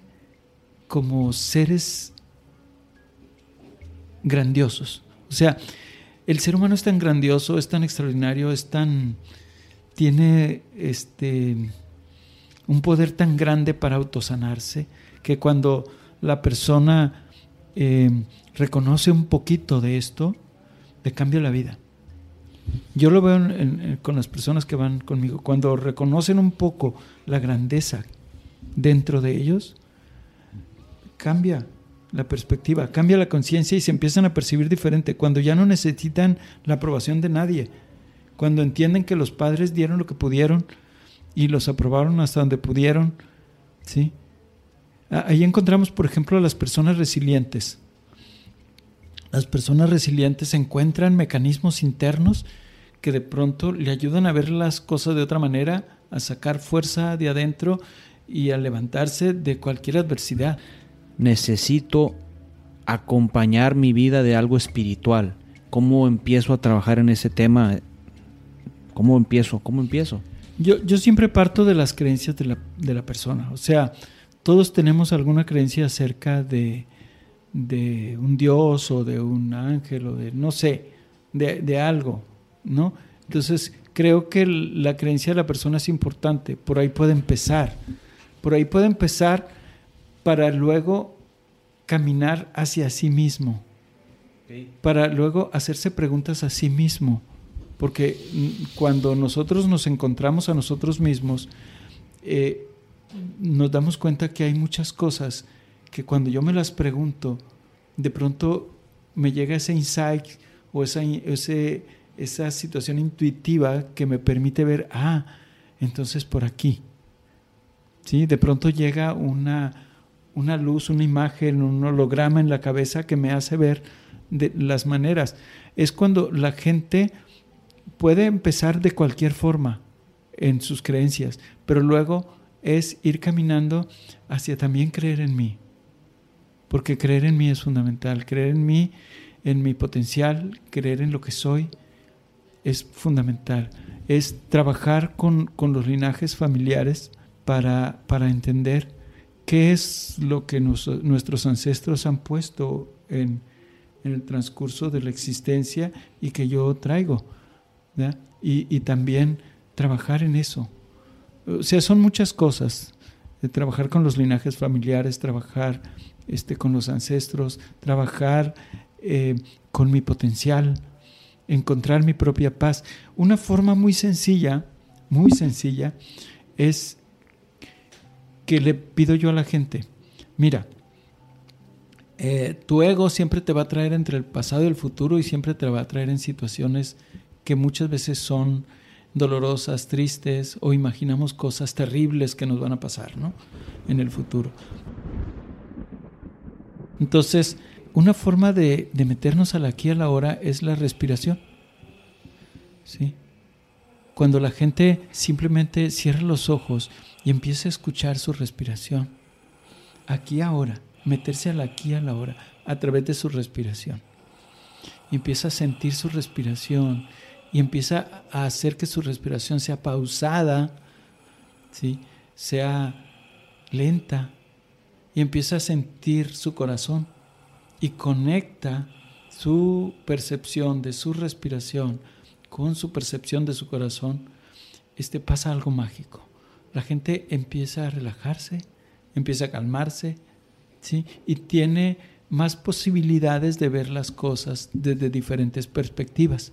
como seres grandiosos. O sea, el ser humano es tan grandioso, es tan extraordinario, es tan tiene este un poder tan grande para autosanarse que cuando la persona eh, reconoce un poquito de esto, le cambia la vida. Yo lo veo con las personas que van conmigo. Cuando reconocen un poco la grandeza dentro de ellos, cambia la perspectiva, cambia la conciencia y se empiezan a percibir diferente. Cuando ya no necesitan la aprobación de nadie, cuando entienden que los padres dieron lo que pudieron y los aprobaron hasta donde pudieron, ¿sí? Ahí encontramos, por ejemplo, a las personas resilientes. Las personas resilientes encuentran mecanismos internos que de pronto le ayudan a ver las cosas de otra manera, a sacar fuerza de adentro y a levantarse de cualquier adversidad. Necesito acompañar mi vida de algo espiritual. ¿Cómo empiezo a trabajar en ese tema? ¿Cómo empiezo? ¿Cómo empiezo? Yo, yo siempre parto de las creencias de la, de la persona. O sea, todos tenemos alguna creencia acerca de, de un Dios o de un ángel o de, no sé, de, algo, ¿no? Entonces, creo que la creencia de la persona es importante, por ahí puede empezar, por ahí puede empezar para luego caminar hacia sí mismo, para luego hacerse preguntas a sí mismo, porque cuando nosotros nos encontramos a nosotros mismos, eh, nos damos cuenta que hay muchas cosas que cuando yo me las pregunto, de pronto me llega ese insight o esa, ese, esa situación intuitiva que me permite ver, ah, entonces por aquí. ¿Sí? De pronto llega una, una luz, una imagen, un holograma en la cabeza que me hace ver de las maneras. Es cuando la gente puede empezar de cualquier forma en sus creencias, pero luego es ir caminando hacia también creer en mí. Porque creer en mí es fundamental, creer en mí, en mi potencial, creer en lo que soy, es fundamental. Es trabajar con, los linajes familiares para, para, entender qué es lo que nuestros ancestros han puesto en, el transcurso de la existencia y que yo traigo. Y, también trabajar en eso, o sea, son muchas cosas. De trabajar con los linajes familiares, trabajar este, con los ancestros, trabajar eh, con mi potencial, encontrar mi propia paz. Una forma muy sencilla, muy sencilla, es que le pido yo a la gente, mira, eh, tu ego siempre te va a traer entre el pasado y el futuro y siempre te va a traer en situaciones que muchas veces son dolorosas, tristes o imaginamos cosas terribles que nos van a pasar ¿no? en el futuro. Entonces, una forma de, meternos al aquí a la hora es la respiración. ¿Sí? Cuando la gente simplemente cierra los ojos y empieza a escuchar su respiración, aquí ahora, meterse al aquí a la hora a través de su respiración. Y empieza a sentir su respiración y empieza a hacer que su respiración sea pausada, ¿sí? sea lenta, y empieza a sentir su corazón y conecta su percepción de su respiración con su percepción de su corazón, este pasa algo mágico. La gente empieza a relajarse, empieza a calmarse, ¿sí? y tiene más posibilidades de ver las cosas desde diferentes perspectivas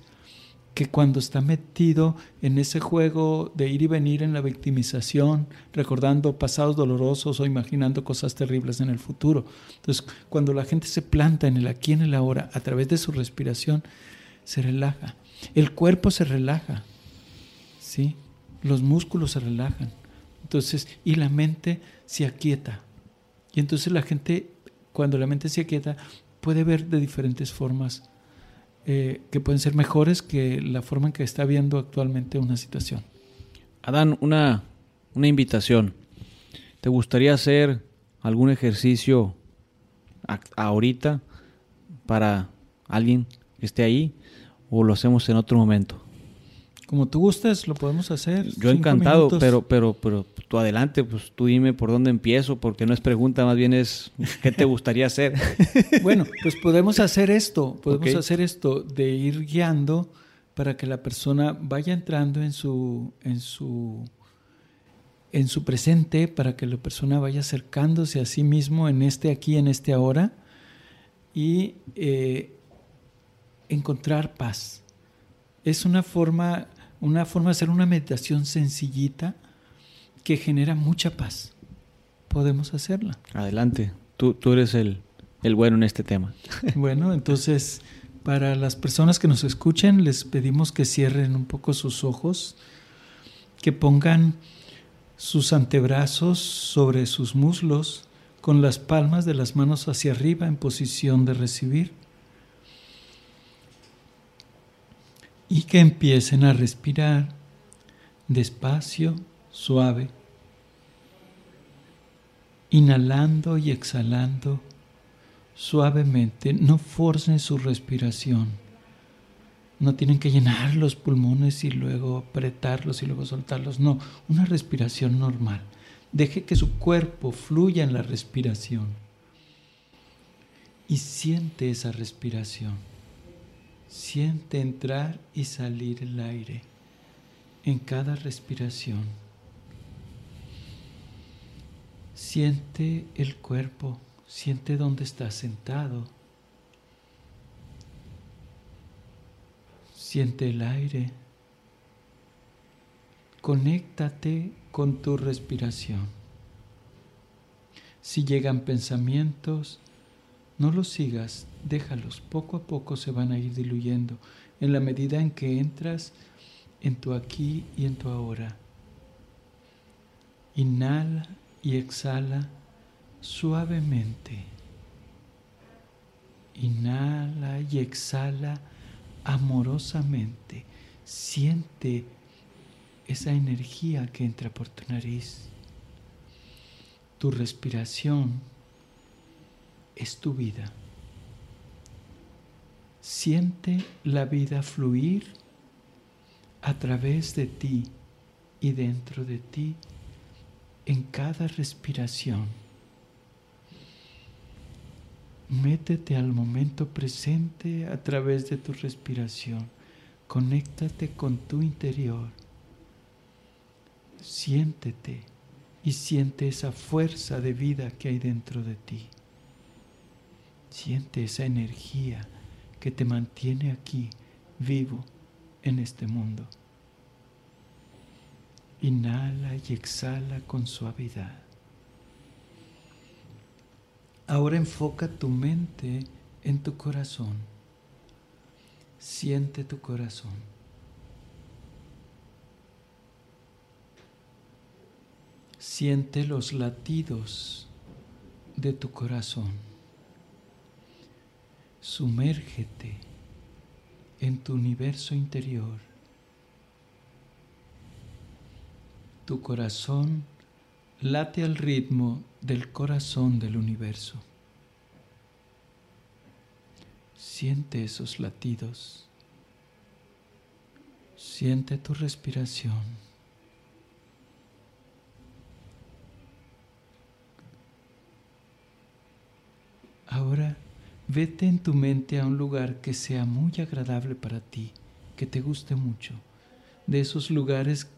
que cuando está metido en ese juego de ir y venir en la victimización, recordando pasados dolorosos o imaginando cosas terribles en el futuro. Entonces, cuando la gente se planta en el aquí, en el ahora, a través de su respiración, se relaja. El cuerpo se relaja, ¿sí? Los músculos se relajan. Entonces, y la mente se aquieta. Y entonces la gente, cuando la mente se aquieta, puede ver de diferentes formas eh, que pueden ser mejores que la forma en que está viendo actualmente una situación. Adán, una, una invitación. ¿Te gustaría hacer algún ejercicio ahorita para alguien que esté ahí o lo hacemos en otro momento? Como tú gustes, lo podemos hacer. Yo encantado, pero, pero, pero tú adelante, pues tú dime por dónde empiezo, porque no es pregunta, más bien es qué te gustaría hacer. bueno, pues podemos hacer esto, podemos hacer esto de ir guiando para que la persona vaya entrando en su, en su, en su presente, para que la persona vaya acercándose a sí mismo en este aquí, en este ahora, y eh, encontrar paz. Es una forma una forma de hacer una meditación sencillita que genera mucha paz. Podemos hacerla. Adelante, tú, tú eres el, el bueno en este tema. Bueno, entonces, para las personas que nos escuchen, les pedimos que cierren un poco sus ojos, que pongan sus antebrazos sobre sus muslos con las palmas de las manos hacia arriba en posición de recibir y que empiecen a respirar despacio, suave, inhalando y exhalando suavemente. No forcen su respiración. No tienen que llenar los pulmones y luego apretarlos y luego soltarlos. No, una respiración normal. Deje que su cuerpo fluya en la respiración. Y siente esa respiración. Siente entrar y salir el aire en cada respiración. Siente el cuerpo, siente dónde estás sentado. Siente el aire. Conéctate con tu respiración. Si llegan pensamientos, no los sigas, déjalos, poco a poco se van a ir diluyendo en la medida en que entras en tu aquí y en tu ahora. Inhala y exhala suavemente. Inhala y exhala amorosamente. Siente esa energía que entra por tu nariz. Tu respiración es tu vida. Siente la vida fluir a través de ti y dentro de ti en cada respiración. Métete al momento presente a través de tu respiración. Conéctate con tu interior. Siéntete y siente esa fuerza de vida que hay dentro de ti. Siente esa energía que te mantiene aquí vivo en este mundo. Inhala y exhala con suavidad. Ahora enfoca tu mente en tu corazón. Siente tu corazón. Siente los latidos de tu corazón. Sumérgete en tu universo interior. Tu corazón late al ritmo del corazón del universo. Siente esos latidos. Siente tu respiración. Ahora Vete en tu mente a un lugar que sea muy agradable para ti, que te guste mucho, de esos lugares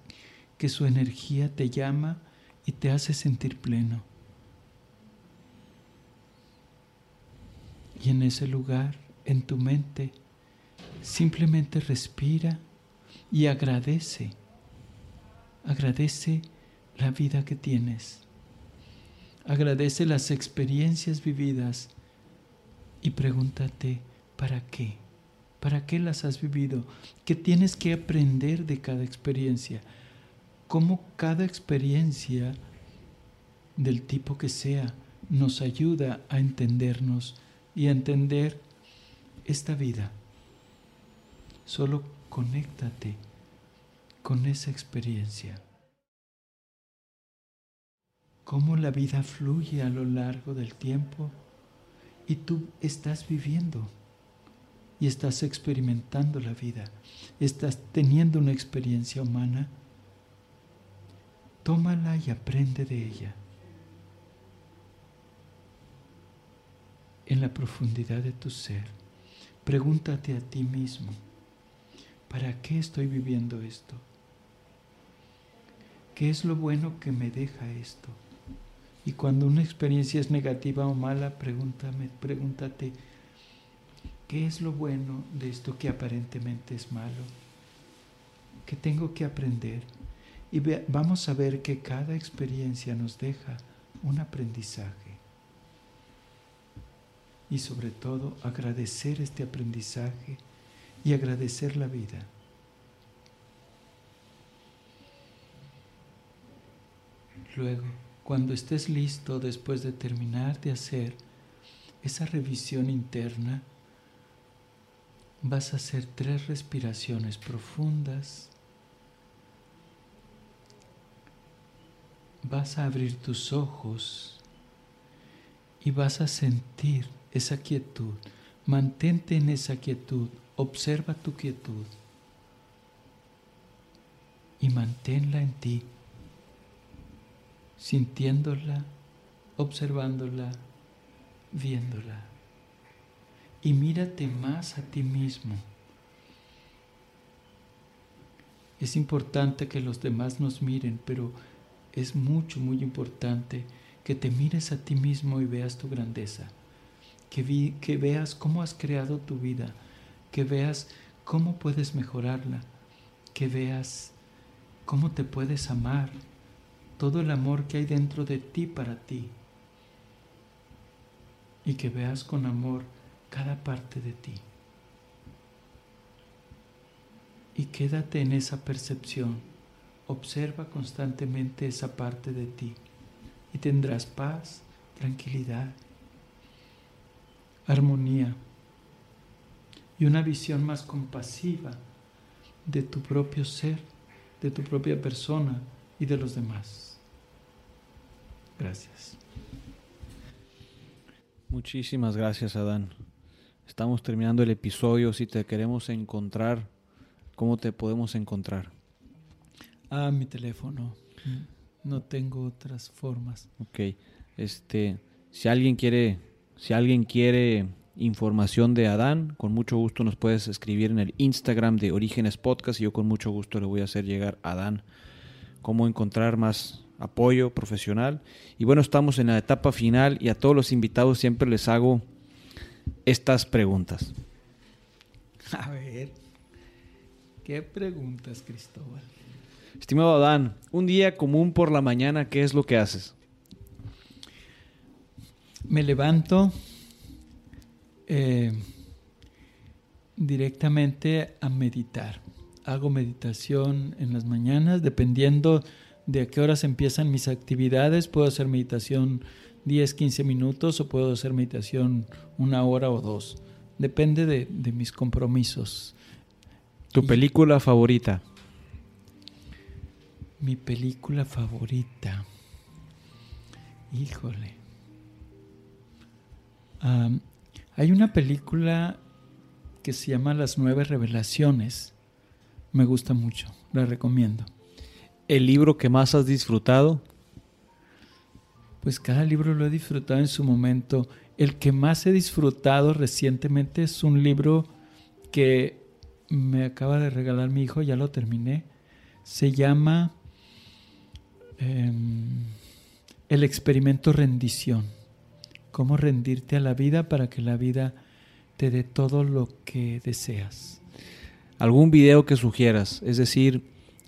que su energía te llama y te hace sentir pleno. Y en ese lugar, en tu mente, simplemente respira y agradece. Agradece la vida que tienes. Agradece las experiencias vividas y pregúntate, ¿para qué? ¿Para qué las has vivido? ¿Qué tienes que aprender de cada experiencia? ¿Cómo cada experiencia, del tipo que sea, nos ayuda a entendernos y a entender esta vida? Solo conéctate con esa experiencia. Cómo la vida fluye a lo largo del tiempo y tú estás viviendo y estás experimentando la vida, estás teniendo una experiencia humana, tómala y aprende de ella. En la profundidad de tu ser, pregúntate a ti mismo, ¿para qué estoy viviendo esto? ¿Qué es lo bueno que me deja esto? Y cuando una experiencia es negativa o mala, pregúntame, pregúntate, ¿qué es lo bueno de esto que aparentemente es malo? ¿Qué tengo que aprender? Y vamos a ver que cada experiencia nos deja un aprendizaje. Y sobre todo agradecer este aprendizaje y agradecer la vida. Luego, cuando estés listo después de terminar de hacer esa revisión interna, vas a hacer tres respiraciones profundas vas a abrir tus ojos y vas a sentir esa quietud. Mantente en esa quietud, observa tu quietud y manténla en ti, sintiéndola, observándola, viéndola. Y mírate más a ti mismo. Es importante que los demás nos miren, pero es mucho, muy importante que te mires a ti mismo y veas tu grandeza, que, veas cómo has creado tu vida, que veas cómo puedes mejorarla, que veas cómo te puedes amar, todo el amor que hay dentro de ti para ti, y que veas con amor cada parte de ti. Y quédate en esa percepción Observa constantemente esa parte de ti y tendrás paz, tranquilidad, armonía y una visión más compasiva de tu propio ser, de tu propia persona y de los demás. Gracias. Muchísimas gracias, Adán. Estamos terminando el episodio. Si te queremos encontrar, ¿cómo te podemos encontrar? Ah, mi teléfono. No tengo otras formas. Ok. Este, si alguien quiere, si alguien quiere información de Adán, con mucho gusto nos puedes escribir en el Instagram de Orígenes Podcast y yo con mucho gusto le voy a hacer llegar a Adán cómo encontrar más apoyo profesional. Y bueno, estamos en la etapa final y a todos los invitados siempre les hago estas preguntas. A ver, ¿qué preguntas, Cristóbal? Estimado Adán, un día común por la mañana, ¿qué es lo que haces? Me levanto eh, directamente a meditar. Hago meditación en las mañanas, dependiendo de a qué horas empiezan mis actividades. Puedo hacer meditación 10, 15 minutos o puedo hacer meditación una hora o dos. Depende de, mis compromisos. ¿Tu película favorita? Mi película favorita. Híjole. hay una película que se llama Las Nueve Revelaciones. Me gusta mucho, la recomiendo. ¿El libro que más has disfrutado? Pues cada libro lo he disfrutado en su momento. El que más he disfrutado recientemente es un libro que me acaba de regalar mi hijo, ya lo terminé. Se llama Em, el experimento rendición. Cómo rendirte a la vida para que la vida te dé todo lo que deseas. ¿Algún video que sugieras? Es decir,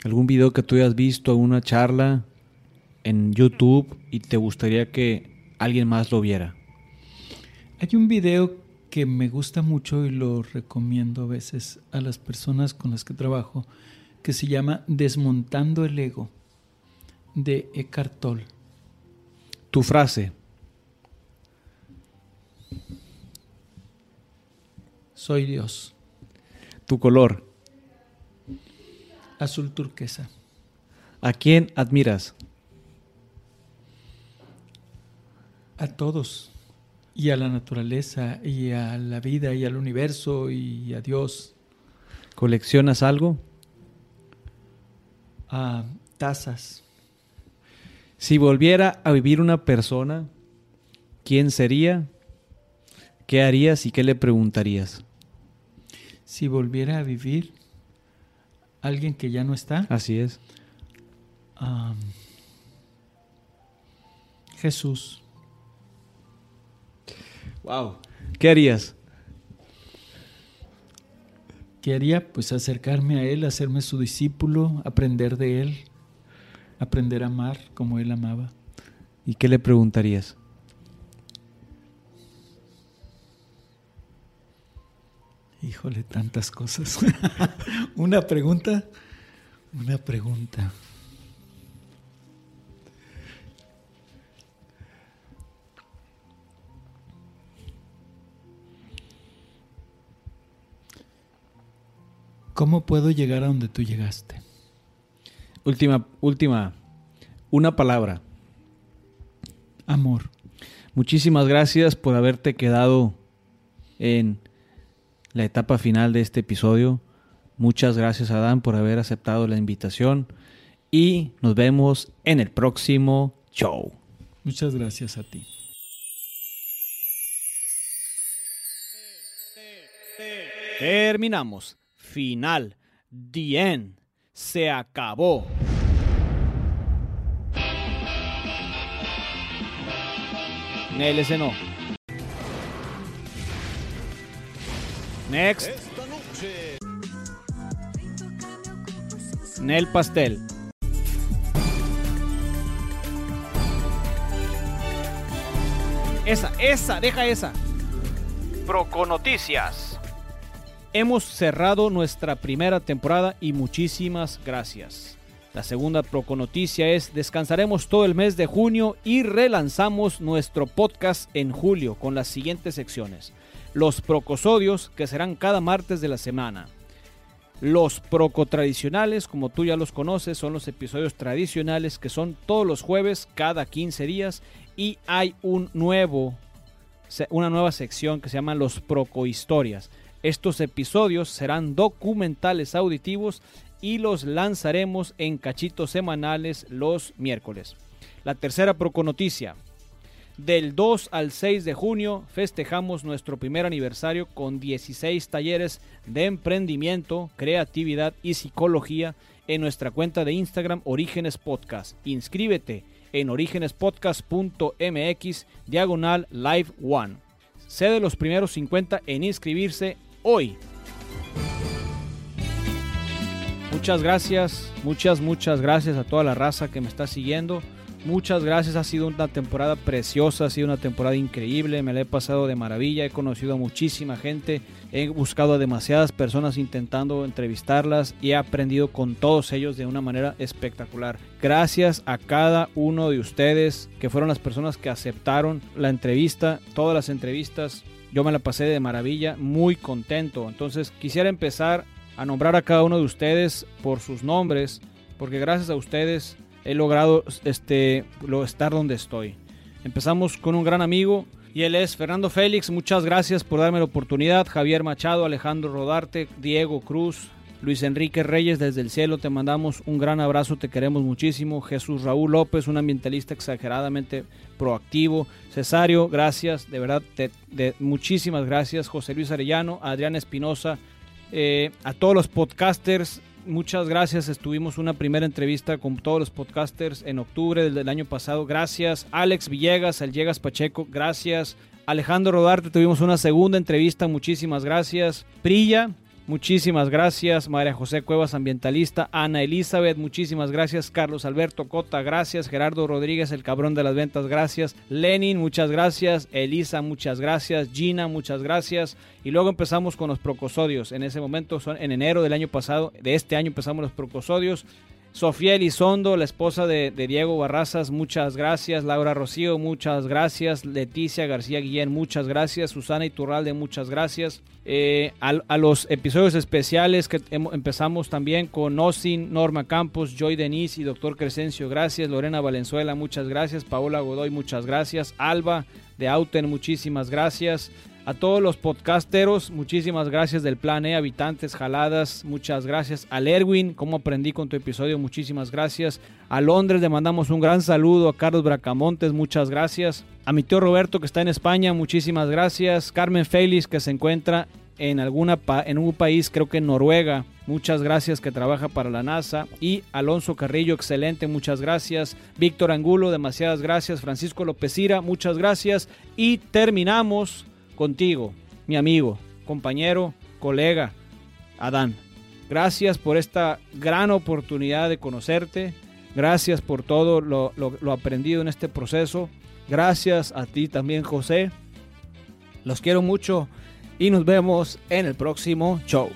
algún video que tú hayas visto, una charla en YouTube y te gustaría que alguien más lo viera. Hay un video que me gusta mucho y lo recomiendo a veces a las personas con las que trabajo, que se llama Desmontando el Ego de Eckhart Tolle. Tu frase. Soy Dios. Tu color. Azul turquesa. ¿A quién admiras? A todos. y a la naturaleza y a la vida y al universo y a Dios. ¿Coleccionas algo? A tazas. Si volviera a vivir una persona, ¿quién sería? ¿Qué harías y qué le preguntarías? Si volviera a vivir alguien que ya no está. Así es. Um, Jesús. Wow. ¿Qué harías? ¿Qué haría? Pues acercarme a Él, hacerme su discípulo, aprender de Él, aprender a amar como Él amaba. ¿Y qué le preguntarías? Híjole, tantas cosas. una pregunta, una pregunta. ¿Cómo puedo llegar a donde tú llegaste? Última, última, una palabra. Amor. Muchísimas gracias por haberte quedado en la etapa final de este episodio. Muchas gracias Adán por haber aceptado la invitación y nos vemos en el próximo show. Muchas gracias a ti. Terminamos. Final. The end. Se acabó. Nel ese no. Next. Nel pastel. Esa, esa, deja esa. Proco Noticias. Hemos cerrado nuestra primera temporada y muchísimas gracias. La segunda Proco Noticia es descansaremos todo el mes de junio y relanzamos nuestro podcast en julio con las siguientes secciones. Los procosodios que serán cada martes de la semana. Los proco tradicionales, como tú ya los conoces, son los episodios tradicionales que son todos los jueves cada 15 días y hay un nuevo una nueva sección que se llama los procohistorias. Estos episodios serán documentales auditivos y los lanzaremos en cachitos semanales los miércoles. La tercera proconoticia. Del 2 al 6 de junio festejamos nuestro primer aniversario con 16 talleres de emprendimiento, creatividad y psicología en nuestra cuenta de Instagram Orígenes Podcast. Inscríbete en orígenespodcast.mx diagonal live one. Sé de los primeros 50 en inscribirse hoy. Muchas gracias, muchas, muchas gracias a toda la raza que me está siguiendo. Muchas gracias, ha sido una temporada preciosa, ha sido una temporada increíble, me la he pasado de maravilla, he conocido a muchísima gente, he buscado a demasiadas personas intentando entrevistarlas y he aprendido con todos ellos de una manera espectacular. Gracias a cada uno de ustedes que fueron las personas que aceptaron la entrevista, todas las entrevistas, yo me la pasé de maravilla, muy contento. Entonces quisiera empezar a nombrar a cada uno de ustedes por sus nombres, porque gracias a ustedes he logrado este, lo, estar donde estoy. Empezamos con un gran amigo y él es Fernando Félix. Muchas gracias por darme la oportunidad. Javier Machado, Alejandro Rodarte, Diego Cruz, Luis Enrique Reyes, desde el cielo te mandamos un gran abrazo, te queremos muchísimo. Jesús Raúl López, un ambientalista exageradamente proactivo. Cesario, gracias, de verdad, de, muchísimas gracias. José Luis Arellano, Adrián Espinosa, eh, a todos los podcasters, muchas gracias. Estuvimos una primera entrevista con todos los podcasters en octubre del, año pasado. Gracias. Alex Villegas, el Llegas Pacheco, gracias. Alejandro Rodarte, tuvimos una segunda entrevista, muchísimas gracias. Prilla, Muchísimas gracias, María José Cuevas, ambientalista. Ana Elizabeth, muchísimas gracias. Carlos Alberto Cota, gracias. Gerardo Rodríguez, el cabrón de las ventas, gracias. Lenin, muchas gracias. Elisa, muchas gracias. Gina, muchas gracias. Y luego empezamos con los procosodios. En ese momento, son en enero del año pasado, de este año empezamos los procosodios. Sofía Elizondo, la esposa de, Diego Barrazas, muchas gracias. Laura Rocío, muchas gracias. Leticia García Guillén, muchas gracias. Susana Iturralde, muchas gracias. Eh, a, los episodios especiales que empezamos también con Osin, Norma Campos, Joy Denise y Doctor Crescencio, gracias. Lorena Valenzuela, muchas gracias. Paola Godoy, muchas gracias. Alba de Auten, muchísimas gracias. A todos los podcasteros, muchísimas gracias del Plan E, Habitantes, Jaladas, muchas gracias. Al Erwin, como aprendí con tu episodio, muchísimas gracias. A Londres le mandamos un gran saludo. A Carlos Bracamontes, muchas gracias. A mi tío Roberto que está en España, muchísimas gracias. Carmen Félix que se encuentra en, alguna en un país, creo que en Noruega. Muchas gracias que trabaja para la NASA. Y Alonso Carrillo, excelente, muchas gracias. Víctor Angulo, demasiadas gracias. Francisco Lopezira, muchas gracias. Y terminamos contigo, mi amigo, compañero, colega, Adán. Gracias por esta gran oportunidad de conocerte. Gracias por todo lo, aprendido en este proceso. Gracias a ti también, José. Los quiero mucho y nos vemos en el próximo show.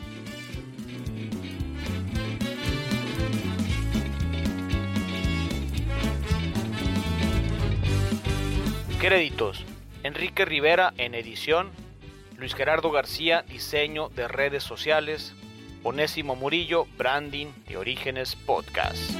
Créditos. Enrique Rivera en edición, Luis Gerardo García, diseño de redes sociales, Onésimo Murillo, branding de Orígenes Podcast.